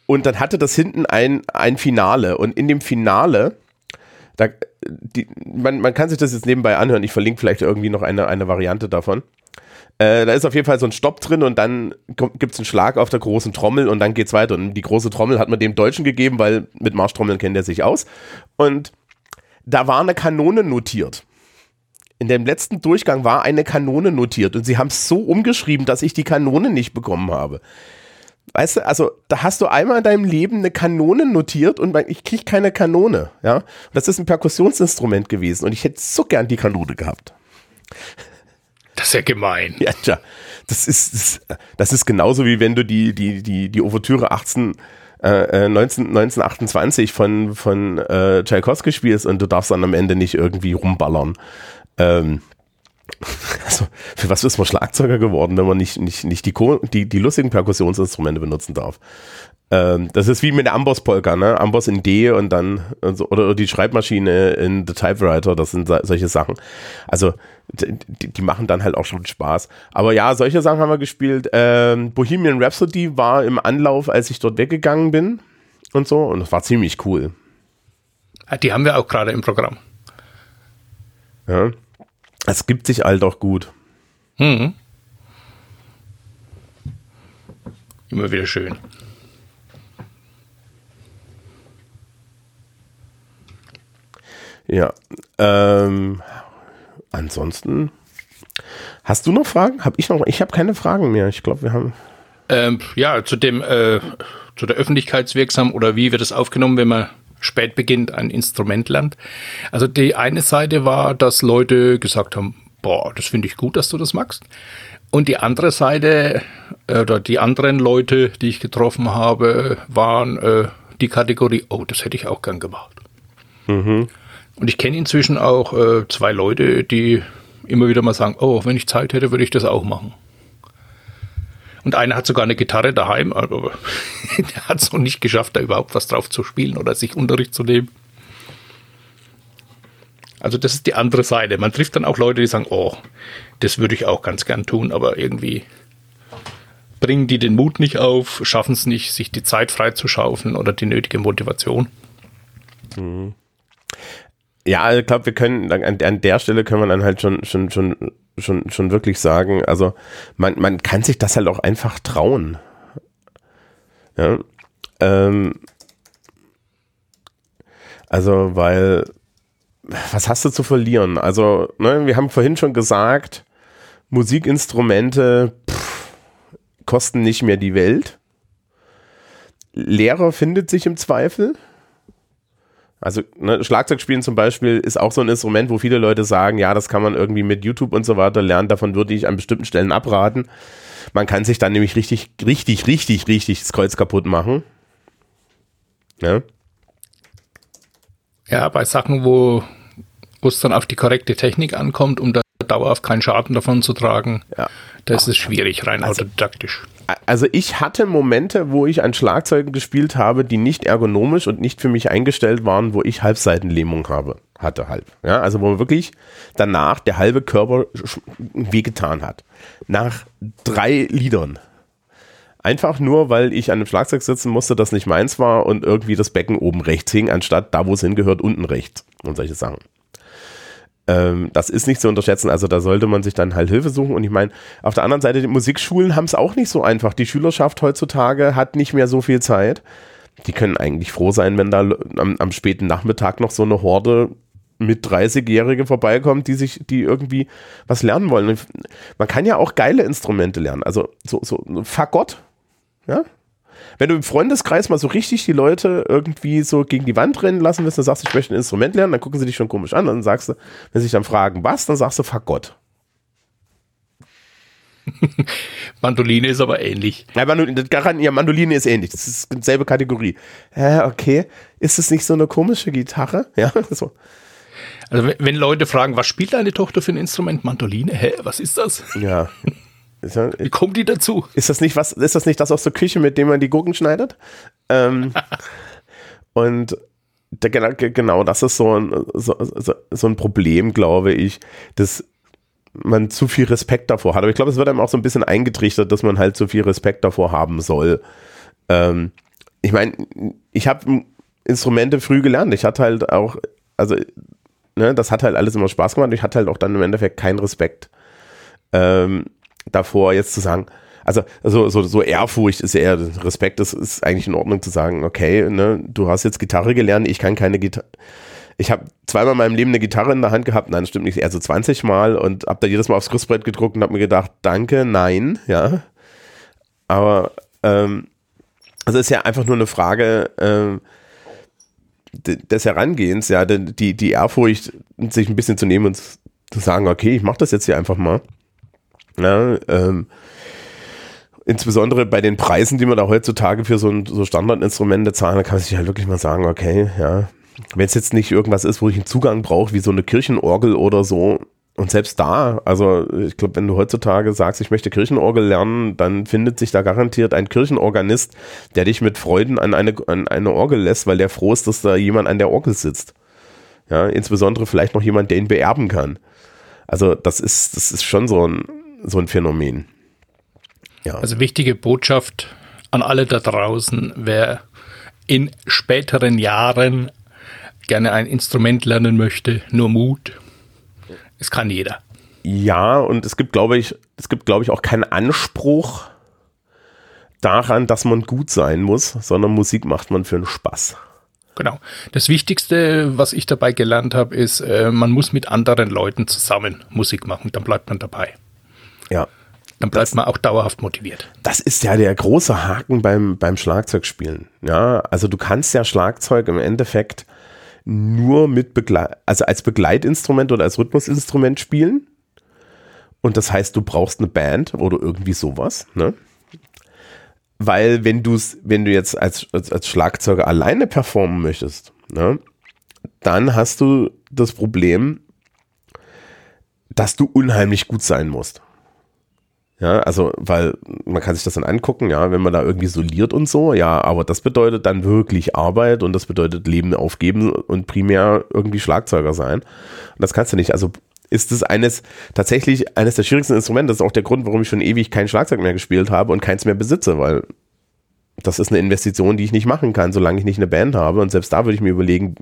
Und dann hatte das hinten ein, ein Finale. Und in dem Finale, da, die, man, man kann sich das jetzt nebenbei anhören. Ich verlinke vielleicht irgendwie noch eine, eine Variante davon. Äh, da ist auf jeden Fall so ein Stopp drin und dann gibt es einen Schlag auf der großen Trommel und dann geht's weiter. Und die große Trommel hat man dem Deutschen gegeben, weil mit Marschtrommeln kennt er sich aus. Und da war eine Kanone notiert. In dem letzten Durchgang war eine Kanone notiert und sie haben es so umgeschrieben, dass ich die Kanone nicht bekommen habe. Weißt du, also da hast du einmal in deinem Leben eine Kanone notiert und ich kriege keine Kanone, ja. Und das ist ein Perkussionsinstrument gewesen und ich hätte so gern die Kanone gehabt. Das ist ja gemein. Ja, tja. Das ist, das, das ist genauso wie wenn du die, die, die, die Ouvertüre 18 äh, 19, 1928 von, von äh, Tchaikovsky spielst und du darfst dann am Ende nicht irgendwie rumballern. Ähm, also, für was ist man Schlagzeuger geworden, wenn man nicht, nicht, nicht die, die, die lustigen Perkussionsinstrumente benutzen darf? Ähm, das ist wie mit der Amboss-Polka, ne? Amboss in D und dann, und so, oder die Schreibmaschine in The Typewriter, das sind solche Sachen. Also, die, die, machen dann halt auch schon Spaß. Aber ja, solche Sachen haben wir gespielt. Ähm, Bohemian Rhapsody war im Anlauf, als ich dort weggegangen bin und so, und das war ziemlich cool. Ah, die haben wir auch gerade im Programm. Ja. Es gibt sich halt auch gut. Mhm. Immer wieder schön. Ja. Ähm, ansonsten. Hast du noch Fragen? Hab ich noch? Ich habe keine Fragen mehr. Ich glaube, wir haben. Ähm, ja, zu dem, äh, zu der Öffentlichkeitswirksam oder wie wird es aufgenommen, wenn man spät beginnt, ein Instrument lernt. Also die eine Seite war, dass Leute gesagt haben, boah, das finde ich gut, dass du das magst. Und die andere Seite äh, oder die anderen Leute, die ich getroffen habe, waren äh, die Kategorie, oh, das hätte ich auch gern gemacht. Mhm. Und ich kenne inzwischen auch äh, zwei Leute, die immer wieder mal sagen, oh, wenn ich Zeit hätte, würde ich das auch machen. Und einer hat sogar eine Gitarre daheim, aber [LAUGHS] der hat es noch nicht geschafft, da überhaupt was drauf zu spielen oder sich Unterricht zu nehmen. Also das ist die andere Seite. Man trifft dann auch Leute, die sagen, oh, das würde ich auch ganz gern tun, aber irgendwie bringen die den Mut nicht auf, schaffen es nicht, sich die Zeit freizuschaufeln oder die nötige Motivation. Mhm. Ja, ich glaube, wir können an, an, der Stelle können wir dann halt schon schon schon schon schon wirklich sagen, also man man kann sich das halt auch einfach trauen. Ja. Ähm, Also, weil, was hast du zu verlieren? Also, ne, wir haben vorhin schon gesagt, Musikinstrumente pff, kosten nicht mehr die Welt. Lehrer findet sich im Zweifel. Also ne, Schlagzeugspielen zum Beispiel ist auch so ein Instrument, wo viele Leute sagen, ja, das kann man irgendwie mit YouTube und so weiter lernen. Davon würde ich an bestimmten Stellen abraten. Man kann sich dann nämlich richtig, richtig, richtig, richtig das Kreuz kaputt machen. Ja, ja bei Sachen, wo es dann auf die korrekte Technik ankommt, um da dauerhaft keinen Schaden davon zu tragen, ja. das ist schwierig, rein also, autodidaktisch. Also ich hatte Momente, wo ich an Schlagzeugen gespielt habe, die nicht ergonomisch und nicht für mich eingestellt waren, wo ich Halbseitenlähmung habe, hatte halb. Ja, also wo wirklich danach der halbe Körper wehgetan hat. Nach drei Liedern. Einfach nur, weil ich an einem Schlagzeug sitzen musste, das nicht meins war und irgendwie das Becken oben rechts hing, anstatt da, wo es hingehört, unten rechts und solche Sachen. Ähm, das ist nicht zu unterschätzen. Also da sollte man sich dann halt Hilfe suchen. Und ich meine, auf der anderen Seite, die Musikschulen haben es auch nicht so einfach. Die Schülerschaft heutzutage hat nicht mehr so viel Zeit. Die können eigentlich froh sein, wenn da am, am späten Nachmittag noch so eine Horde mit 30-Jährige vorbeikommt, die sich, die irgendwie was lernen wollen. Man kann ja auch geile Instrumente lernen. Also so, so Fagott, ja, wenn du im Freundeskreis mal so richtig die Leute irgendwie so gegen die Wand rennen lassen willst, dann sagst du, ich möchte ein Instrument lernen, dann gucken sie dich schon komisch an. Dann sagst du, wenn sie sich dann fragen, was, dann sagst du, fuck Gott. [LAUGHS] Mandoline ist aber ähnlich. Ja, Mandoline, ja, Mandoline ist ähnlich. Das ist dieselbe Kategorie. Hä, okay. Ist es nicht so eine komische Gitarre? [LAUGHS] Ja, so. Also wenn Leute fragen, was spielt deine Tochter für ein Instrument? Mandoline? Hä, was ist das? Ja. [LAUGHS] Wie kommen die dazu? Ist das nicht was, ist das nicht das aus der Küche, mit dem man die Gurken schneidet? Ähm, [LAUGHS] und der, genau, das ist so ein, so, so, so ein Problem, glaube ich, dass man zu viel Respekt davor hat. Aber ich glaube, es wird einem auch so ein bisschen eingetrichtert, dass man halt zu viel Respekt davor haben soll. Ähm, ich meine, ich habe Instrumente früh gelernt. Ich hatte halt auch, also, ne, das hat halt alles immer Spaß gemacht. Ich hatte halt auch dann im Endeffekt keinen Respekt. Ähm, davor, jetzt zu sagen, also, also so, so Ehrfurcht ist ja eher Respekt, das ist eigentlich in Ordnung zu sagen, okay, ne, du hast jetzt Gitarre gelernt, ich kann keine Gitarre. Ich habe zweimal in meinem Leben eine Gitarre in der Hand gehabt, nein, das stimmt nicht, eher so 20 Mal und habe da jedes Mal aufs Griffbrett gedruckt und habe mir gedacht, danke, nein, ja. Aber ähm, also ist ja einfach nur eine Frage ähm, des Herangehens, ja, die, die Ehrfurcht, sich ein bisschen zu nehmen und zu sagen, okay, ich mache das jetzt hier einfach mal. Ja, ähm, insbesondere bei den Preisen, die man da heutzutage für so, ein, so Standardinstrumente zahlen, da kann man sich halt wirklich mal sagen, okay, ja, wenn es jetzt nicht irgendwas ist, wo ich einen Zugang brauche, wie so eine Kirchenorgel oder so, und selbst da, also ich glaube, wenn du heutzutage sagst, ich möchte Kirchenorgel lernen, dann findet sich da garantiert ein Kirchenorganist, der dich mit Freuden an eine, an eine Orgel lässt, weil der froh ist, dass da jemand an der Orgel sitzt. Ja, insbesondere vielleicht noch jemand, der ihn beerben kann. Also das ist, das ist schon so ein, so ein Phänomen. Ja. Also wichtige Botschaft an alle da draußen, wer in späteren Jahren gerne ein Instrument lernen möchte, nur Mut. Es kann jeder. Ja, und es gibt, glaube ich, es gibt, glaube ich, auch keinen Anspruch daran, dass man gut sein muss, sondern Musik macht man für einen Spaß. Genau. Das Wichtigste, was ich dabei gelernt habe, ist, äh, man muss mit anderen Leuten zusammen Musik machen, dann bleibt man dabei. Ja. Dann bleibt das, man auch dauerhaft motiviert. Das ist ja der große Haken beim, beim Schlagzeugspielen. Ja, also du kannst ja Schlagzeug im Endeffekt nur mit Begleit, also als Begleitinstrument oder als Rhythmusinstrument spielen. Und das heißt, du brauchst eine Band oder irgendwie sowas, ne? Weil wenn du wenn du jetzt als, als, als Schlagzeuger alleine performen möchtest, ne, dann hast du das Problem, dass du unheimlich gut sein musst. Ja, also, weil man kann sich das dann angucken, ja, wenn man da irgendwie soliert und so, ja, aber das bedeutet dann wirklich Arbeit und das bedeutet Leben aufgeben und primär irgendwie Schlagzeuger sein. Und das kannst du nicht. Also ist es eines, tatsächlich eines der schwierigsten Instrumente. Das ist auch der Grund, warum ich schon ewig kein Schlagzeug mehr gespielt habe und keins mehr besitze, weil das ist eine Investition, die ich nicht machen kann, solange ich nicht eine Band habe. Und selbst da würde ich mir überlegen,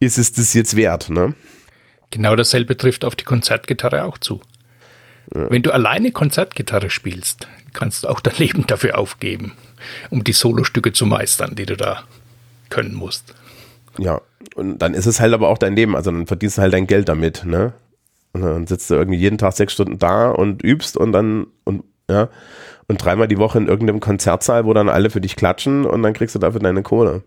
ist es das jetzt wert, ne? Genau dasselbe trifft auf die Konzertgitarre auch zu. Wenn du alleine Konzertgitarre spielst, kannst du auch dein Leben dafür aufgeben, um die Solostücke zu meistern, die du da können musst. Ja, und dann ist es halt aber auch dein Leben. Also dann verdienst du halt dein Geld damit, ne? Und dann sitzt du irgendwie jeden Tag sechs Stunden da und übst und dann, und ja, und dreimal die Woche in irgendeinem Konzertsaal, wo dann alle für dich klatschen und dann kriegst du dafür deine Kohle.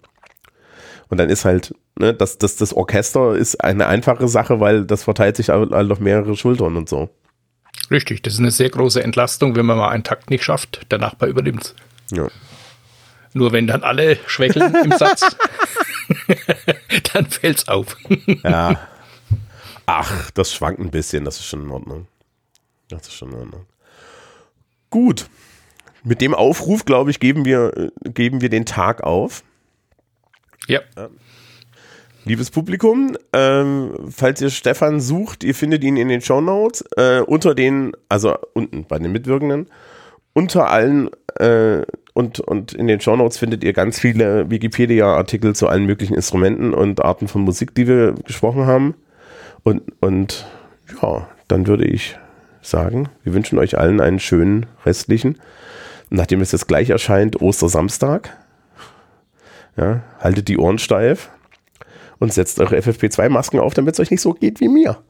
Und dann ist halt, ne, das, das, das Orchester ist eine einfache Sache, weil das verteilt sich halt auf mehrere Schultern und so. Richtig, das ist eine sehr große Entlastung, wenn man mal einen Takt nicht schafft, der Nachbar übernimmt Ja. Nur wenn dann alle schwächeln im [LAUGHS] Satz, [LAUGHS] dann fällt's auf. Ja. [LAUGHS] Ach, das schwankt ein bisschen, das ist schon in Ordnung. Das ist schon in Ordnung. Gut. Mit dem Aufruf, glaube ich, geben wir, äh, geben wir den Tag auf. Ja, Liebes Publikum, ähm, falls ihr Stefan sucht, ihr findet ihn in den Show Notes äh, unter den, also unten bei den Mitwirkenden, unter allen äh, und, und in den Show Notes findet ihr ganz viele Wikipedia-Artikel zu allen möglichen Instrumenten und Arten von Musik, die wir gesprochen haben. Und, und ja, dann würde ich sagen, wir wünschen euch allen einen schönen restlichen, nachdem es jetzt gleich erscheint, Ostersamstag. Ja, haltet die Ohren steif und setzt eure FFP2-Masken auf, damit es euch nicht so geht wie mir.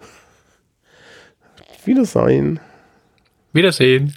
Wiedersehen. Wiedersehen.